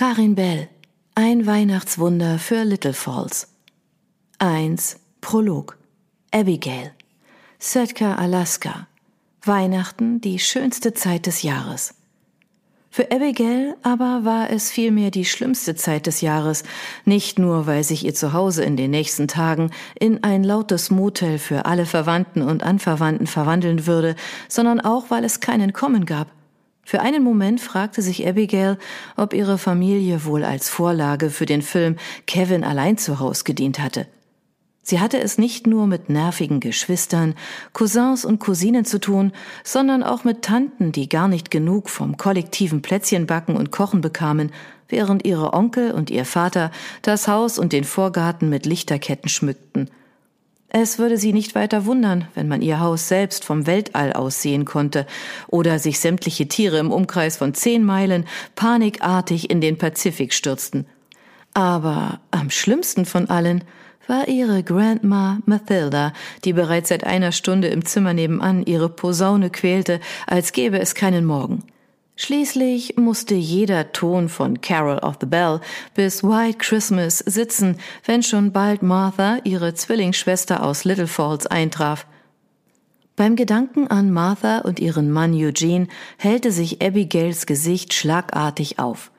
Karin Bell, ein Weihnachtswunder für Little Falls. 1. Prolog. Abigail. Sitka, Alaska. Weihnachten, die schönste Zeit des Jahres. Für Abigail aber war es vielmehr die schlimmste Zeit des Jahres, nicht nur, weil sich ihr Zuhause in den nächsten Tagen in ein lautes Motel für alle Verwandten und Anverwandten verwandeln würde, sondern auch, weil es keinen Kommen gab. Für einen Moment fragte sich Abigail, ob ihre Familie wohl als Vorlage für den Film Kevin allein zu Haus gedient hatte. Sie hatte es nicht nur mit nervigen Geschwistern, Cousins und Cousinen zu tun, sondern auch mit Tanten, die gar nicht genug vom kollektiven Plätzchenbacken und Kochen bekamen, während ihre Onkel und ihr Vater das Haus und den Vorgarten mit Lichterketten schmückten. Es würde sie nicht weiter wundern, wenn man ihr Haus selbst vom Weltall aus sehen konnte oder sich sämtliche Tiere im Umkreis von zehn Meilen panikartig in den Pazifik stürzten. Aber am schlimmsten von allen war ihre Grandma Mathilda, die bereits seit einer Stunde im Zimmer nebenan ihre Posaune quälte, als gäbe es keinen Morgen. Schließlich musste jeder Ton von Carol of the Bell bis White Christmas sitzen, wenn schon bald Martha, ihre Zwillingsschwester aus Little Falls, eintraf. Beim Gedanken an Martha und ihren Mann Eugene hellte sich Abigails Gesicht schlagartig auf.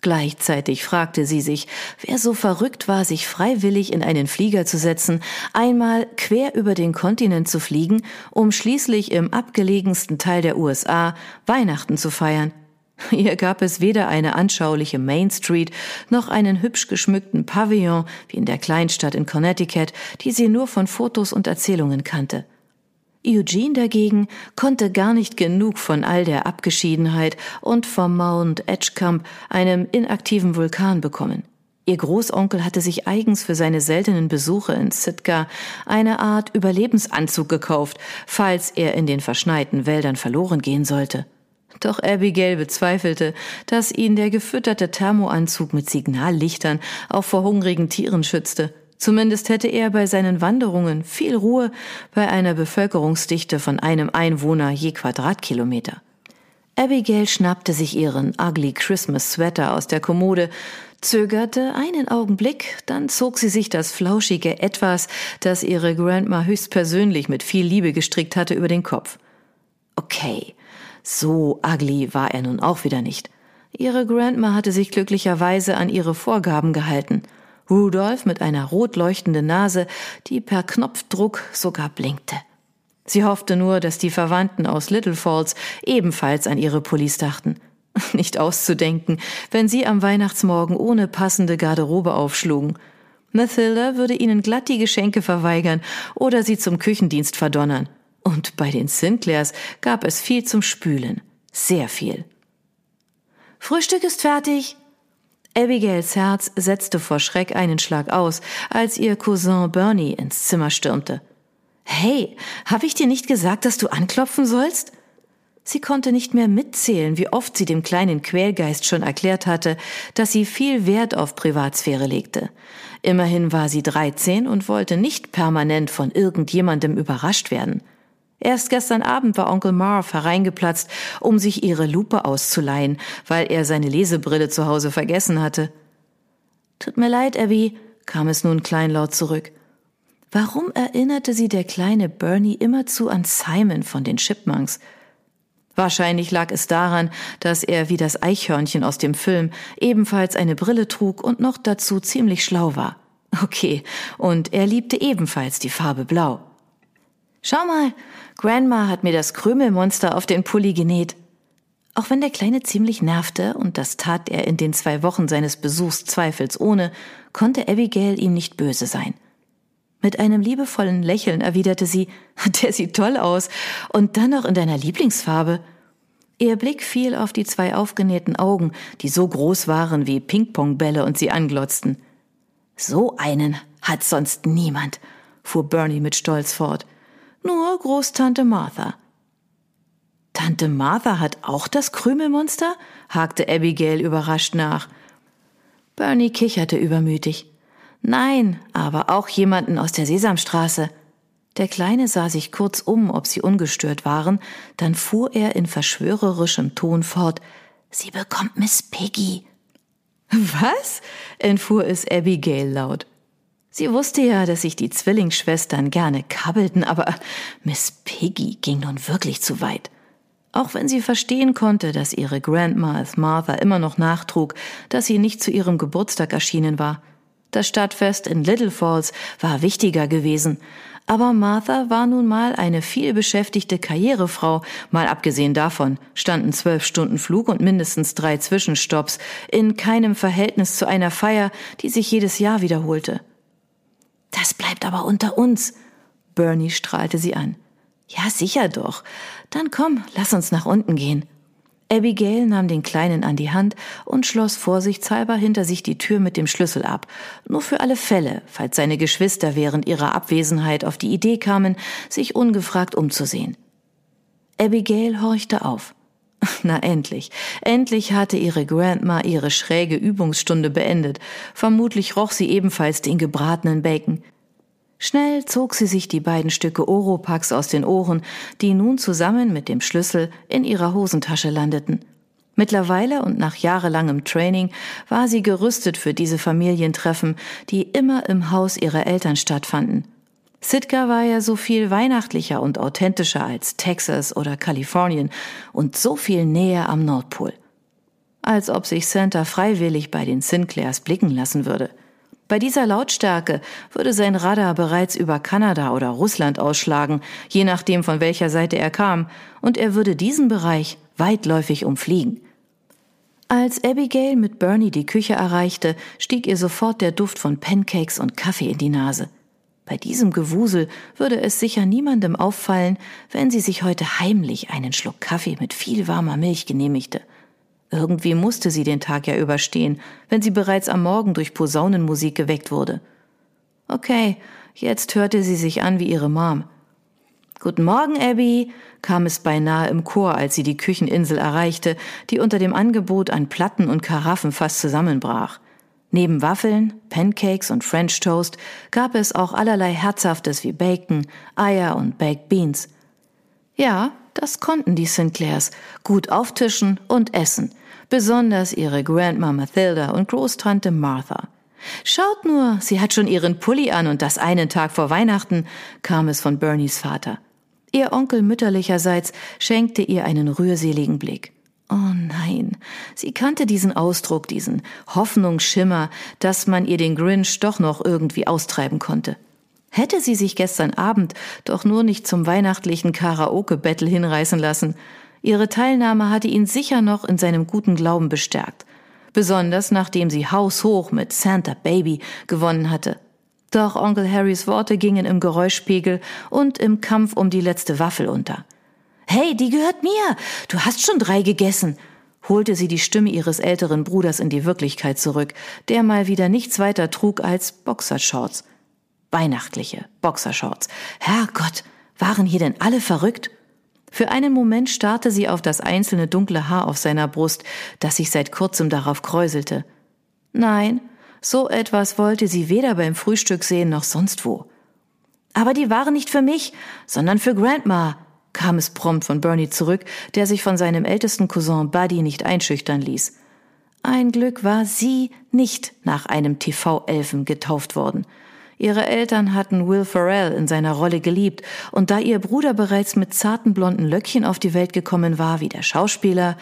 Gleichzeitig fragte sie sich, wer so verrückt war, sich freiwillig in einen Flieger zu setzen, einmal quer über den Kontinent zu fliegen, um schließlich im abgelegensten Teil der USA Weihnachten zu feiern. Hier gab es weder eine anschauliche Main Street noch einen hübsch geschmückten Pavillon wie in der Kleinstadt in Connecticut, die sie nur von Fotos und Erzählungen kannte. Eugene dagegen konnte gar nicht genug von all der Abgeschiedenheit und vom Mount Edgecumbe, einem inaktiven Vulkan, bekommen. Ihr Großonkel hatte sich eigens für seine seltenen Besuche in Sitka eine Art Überlebensanzug gekauft, falls er in den verschneiten Wäldern verloren gehen sollte. Doch Abigail bezweifelte, dass ihn der gefütterte Thermoanzug mit Signallichtern auch vor hungrigen Tieren schützte. Zumindest hätte er bei seinen Wanderungen viel Ruhe bei einer Bevölkerungsdichte von einem Einwohner je Quadratkilometer. Abigail schnappte sich ihren Ugly Christmas Sweater aus der Kommode, zögerte einen Augenblick, dann zog sie sich das flauschige Etwas, das ihre Grandma höchstpersönlich mit viel Liebe gestrickt hatte, über den Kopf. Okay, so ugly war er nun auch wieder nicht. Ihre Grandma hatte sich glücklicherweise an ihre Vorgaben gehalten – Rudolf mit einer rot leuchtenden Nase, die per Knopfdruck sogar blinkte. Sie hoffte nur, dass die Verwandten aus Little Falls ebenfalls an ihre Pullis dachten. Nicht auszudenken, wenn sie am Weihnachtsmorgen ohne passende Garderobe aufschlugen. Mathilda würde ihnen glatt die Geschenke verweigern oder sie zum Küchendienst verdonnern. Und bei den Sinclairs gab es viel zum Spülen. Sehr viel. Frühstück ist fertig, Abigails Herz setzte vor Schreck einen Schlag aus, als ihr Cousin Bernie ins Zimmer stürmte. Hey, hab ich dir nicht gesagt, dass du anklopfen sollst? Sie konnte nicht mehr mitzählen, wie oft sie dem kleinen Quälgeist schon erklärt hatte, dass sie viel Wert auf Privatsphäre legte. Immerhin war sie 13 und wollte nicht permanent von irgendjemandem überrascht werden. Erst gestern Abend war Onkel Marv hereingeplatzt, um sich ihre Lupe auszuleihen, weil er seine Lesebrille zu Hause vergessen hatte. Tut mir leid, Abby, kam es nun kleinlaut zurück. Warum erinnerte sie der kleine Bernie immerzu an Simon von den Chipmunks? Wahrscheinlich lag es daran, dass er wie das Eichhörnchen aus dem Film ebenfalls eine Brille trug und noch dazu ziemlich schlau war. Okay, und er liebte ebenfalls die Farbe Blau. Schau mal, Grandma hat mir das Krümelmonster auf den Pulli genäht. Auch wenn der Kleine ziemlich nervte, und das tat er in den zwei Wochen seines Besuchs zweifelsohne, konnte Abigail ihm nicht böse sein. Mit einem liebevollen Lächeln erwiderte sie, der sieht toll aus, und dann noch in deiner Lieblingsfarbe. Ihr Blick fiel auf die zwei aufgenähten Augen, die so groß waren wie Pingpongbälle und sie anglotzten. So einen hat sonst niemand, fuhr Bernie mit Stolz fort nur Großtante Martha. Tante Martha hat auch das Krümelmonster? hakte Abigail überrascht nach. Bernie kicherte übermütig. Nein, aber auch jemanden aus der Sesamstraße. Der Kleine sah sich kurz um, ob sie ungestört waren, dann fuhr er in verschwörerischem Ton fort. Sie bekommt Miss Piggy. Was? entfuhr es Abigail laut. Sie wusste ja, dass sich die Zwillingsschwestern gerne kabbelten, aber Miss Piggy ging nun wirklich zu weit. Auch wenn sie verstehen konnte, dass ihre Grandma Martha immer noch nachtrug, dass sie nicht zu ihrem Geburtstag erschienen war. Das Stadtfest in Little Falls war wichtiger gewesen, aber Martha war nun mal eine vielbeschäftigte Karrierefrau. Mal abgesehen davon standen zwölf Stunden Flug und mindestens drei Zwischenstopps in keinem Verhältnis zu einer Feier, die sich jedes Jahr wiederholte. Das bleibt aber unter uns. Bernie strahlte sie an. Ja, sicher doch. Dann komm, lass uns nach unten gehen. Abigail nahm den Kleinen an die Hand und schloss vorsichtshalber hinter sich die Tür mit dem Schlüssel ab, nur für alle Fälle, falls seine Geschwister während ihrer Abwesenheit auf die Idee kamen, sich ungefragt umzusehen. Abigail horchte auf. Na endlich, endlich hatte ihre Grandma ihre schräge Übungsstunde beendet. Vermutlich roch sie ebenfalls den gebratenen Bacon. Schnell zog sie sich die beiden Stücke Oropax aus den Ohren, die nun zusammen mit dem Schlüssel in ihrer Hosentasche landeten. Mittlerweile und nach jahrelangem Training war sie gerüstet für diese Familientreffen, die immer im Haus ihrer Eltern stattfanden. Sitka war ja so viel weihnachtlicher und authentischer als Texas oder Kalifornien und so viel näher am Nordpol. Als ob sich Santa freiwillig bei den Sinclairs blicken lassen würde. Bei dieser Lautstärke würde sein Radar bereits über Kanada oder Russland ausschlagen, je nachdem von welcher Seite er kam, und er würde diesen Bereich weitläufig umfliegen. Als Abigail mit Bernie die Küche erreichte, stieg ihr sofort der Duft von Pancakes und Kaffee in die Nase. Bei diesem Gewusel würde es sicher niemandem auffallen, wenn sie sich heute heimlich einen Schluck Kaffee mit viel warmer Milch genehmigte. Irgendwie musste sie den Tag ja überstehen, wenn sie bereits am Morgen durch Posaunenmusik geweckt wurde. Okay, jetzt hörte sie sich an wie ihre Mom. Guten Morgen, Abby, kam es beinahe im Chor, als sie die Kücheninsel erreichte, die unter dem Angebot an Platten und Karaffen fast zusammenbrach. Neben Waffeln, Pancakes und French Toast gab es auch allerlei Herzhaftes wie Bacon, Eier und Baked Beans. Ja, das konnten die Sinclairs, gut auftischen und essen, besonders ihre Grandma Mathilda und Großtante Martha. Schaut nur, sie hat schon ihren Pulli an und das einen Tag vor Weihnachten, kam es von Bernies Vater. Ihr Onkel mütterlicherseits schenkte ihr einen rührseligen Blick. Oh nein, sie kannte diesen Ausdruck, diesen Hoffnungsschimmer, dass man ihr den Grinch doch noch irgendwie austreiben konnte. Hätte sie sich gestern Abend doch nur nicht zum weihnachtlichen Karaoke-Battle hinreißen lassen. Ihre Teilnahme hatte ihn sicher noch in seinem guten Glauben bestärkt. Besonders nachdem sie haushoch mit Santa Baby gewonnen hatte. Doch Onkel Harrys Worte gingen im Geräuschpegel und im Kampf um die letzte Waffel unter. Hey, die gehört mir! Du hast schon drei gegessen! holte sie die Stimme ihres älteren Bruders in die Wirklichkeit zurück, der mal wieder nichts weiter trug als Boxershorts. Weihnachtliche Boxershorts. Herrgott, waren hier denn alle verrückt? Für einen Moment starrte sie auf das einzelne dunkle Haar auf seiner Brust, das sich seit kurzem darauf kräuselte. Nein, so etwas wollte sie weder beim Frühstück sehen noch sonst wo. Aber die waren nicht für mich, sondern für Grandma, kam es prompt von Bernie zurück, der sich von seinem ältesten Cousin Buddy nicht einschüchtern ließ. Ein Glück war sie nicht nach einem TV-Elfen getauft worden. Ihre Eltern hatten Will Ferrell in seiner Rolle geliebt, und da ihr Bruder bereits mit zarten blonden Löckchen auf die Welt gekommen war, wie der Schauspieler,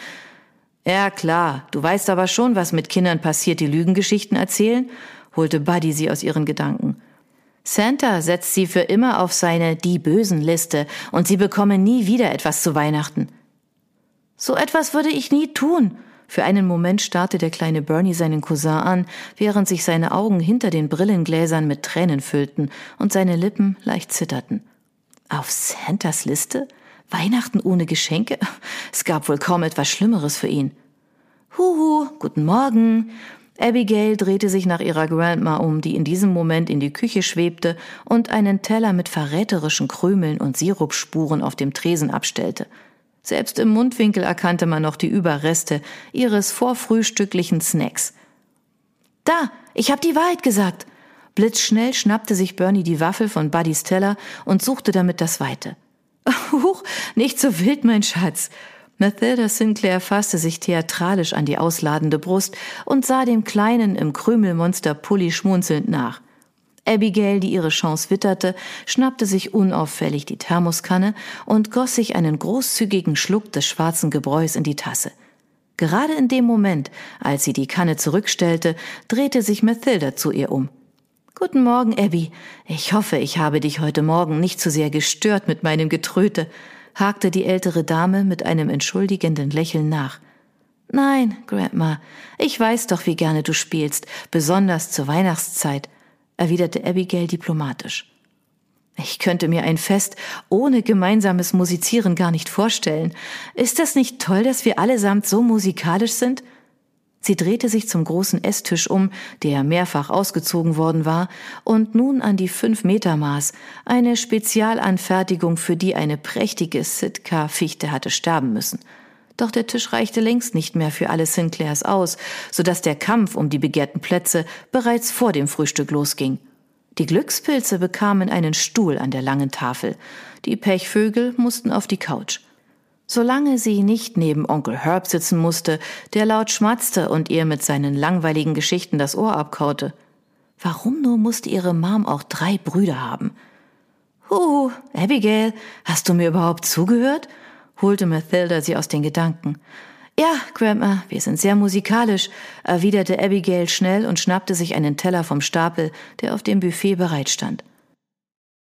ja klar, du weißt aber schon, was mit Kindern passiert, die Lügengeschichten erzählen, holte Buddy sie aus ihren Gedanken. Santa setzt sie für immer auf seine Die Bösen Liste und sie bekommen nie wieder etwas zu Weihnachten. So etwas würde ich nie tun, für einen Moment starrte der kleine Bernie seinen Cousin an, während sich seine Augen hinter den Brillengläsern mit Tränen füllten und seine Lippen leicht zitterten. Auf Santas Liste? Weihnachten ohne Geschenke? Es gab wohl kaum etwas Schlimmeres für ihn. Huhu, guten Morgen. Abigail drehte sich nach ihrer Grandma um, die in diesem Moment in die Küche schwebte und einen Teller mit verräterischen Krümeln und Sirupspuren auf dem Tresen abstellte. Selbst im Mundwinkel erkannte man noch die Überreste ihres vorfrühstücklichen Snacks. Da, ich hab die Wahrheit gesagt. Blitzschnell schnappte sich Bernie die Waffel von Buddys Teller und suchte damit das Weite. Huch, nicht so wild, mein Schatz. Mathilda Sinclair fasste sich theatralisch an die ausladende Brust und sah dem Kleinen im Krümelmonster Pulli schmunzelnd nach. Abigail, die ihre Chance witterte, schnappte sich unauffällig die Thermoskanne und goss sich einen großzügigen Schluck des schwarzen Gebräus in die Tasse. Gerade in dem Moment, als sie die Kanne zurückstellte, drehte sich Mathilda zu ihr um. Guten Morgen, Abby. Ich hoffe, ich habe dich heute Morgen nicht zu sehr gestört mit meinem Getröte hakte die ältere Dame mit einem entschuldigenden Lächeln nach. Nein, Grandma, ich weiß doch, wie gerne du spielst, besonders zur Weihnachtszeit, erwiderte Abigail diplomatisch. Ich könnte mir ein Fest ohne gemeinsames Musizieren gar nicht vorstellen. Ist das nicht toll, dass wir allesamt so musikalisch sind? Sie drehte sich zum großen Esstisch um, der mehrfach ausgezogen worden war, und nun an die fünf Meter Maß, eine Spezialanfertigung, für die eine prächtige Sitka-Fichte hatte sterben müssen. Doch der Tisch reichte längst nicht mehr für alle Sinclairs aus, so dass der Kampf um die begehrten Plätze bereits vor dem Frühstück losging. Die Glückspilze bekamen einen Stuhl an der langen Tafel, die Pechvögel mussten auf die Couch. Solange sie nicht neben Onkel Herb sitzen musste, der laut schmatzte und ihr mit seinen langweiligen Geschichten das Ohr abkaute. Warum nur musste ihre Mom auch drei Brüder haben? Huhu, Abigail, hast du mir überhaupt zugehört? holte Mathilda sie aus den Gedanken. Ja, Grandma, wir sind sehr musikalisch, erwiderte Abigail schnell und schnappte sich einen Teller vom Stapel, der auf dem Buffet bereitstand. stand.